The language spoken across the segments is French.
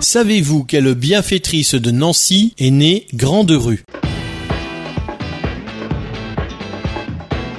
Savez-vous quelle bienfaitrice de Nancy est née Grande Rue?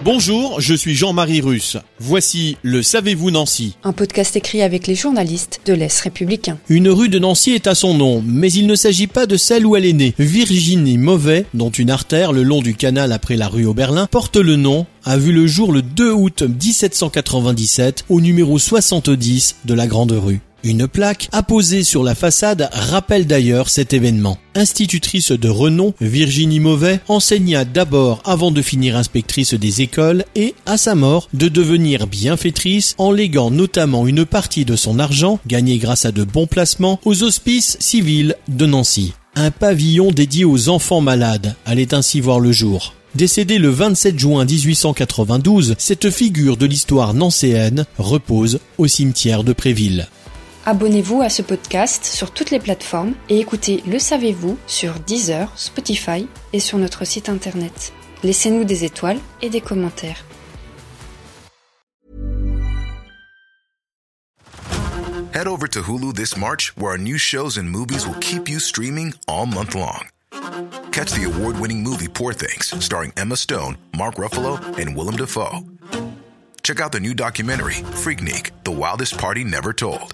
Bonjour, je suis Jean-Marie Russe. Voici le Savez-vous Nancy Un podcast écrit avec les journalistes de l'Est républicain. Une rue de Nancy est à son nom, mais il ne s'agit pas de celle où elle est née. Virginie Mauvais, dont une artère le long du canal après la rue Oberlin, porte le nom, a vu le jour le 2 août 1797 au numéro 70 de la Grande Rue. Une plaque apposée sur la façade rappelle d'ailleurs cet événement. Institutrice de renom, Virginie Mauvais enseigna d'abord avant de finir inspectrice des écoles et, à sa mort, de devenir bienfaitrice en léguant notamment une partie de son argent, gagné grâce à de bons placements, aux hospices civils de Nancy. Un pavillon dédié aux enfants malades allait ainsi voir le jour. Décédée le 27 juin 1892, cette figure de l'histoire nancéenne repose au cimetière de Préville. Abonnez-vous à ce podcast sur toutes les plateformes et écoutez Le Savez-vous sur Deezer, Spotify et sur notre site internet. Laissez-nous des étoiles et des commentaires. Head over to Hulu this March, where our new shows and movies will keep you streaming all month long. Catch the award-winning movie Poor Things, starring Emma Stone, Mark Ruffalo, and Willem Dafoe. Check out the new documentary, Freaknik, The Wildest Party Never Told,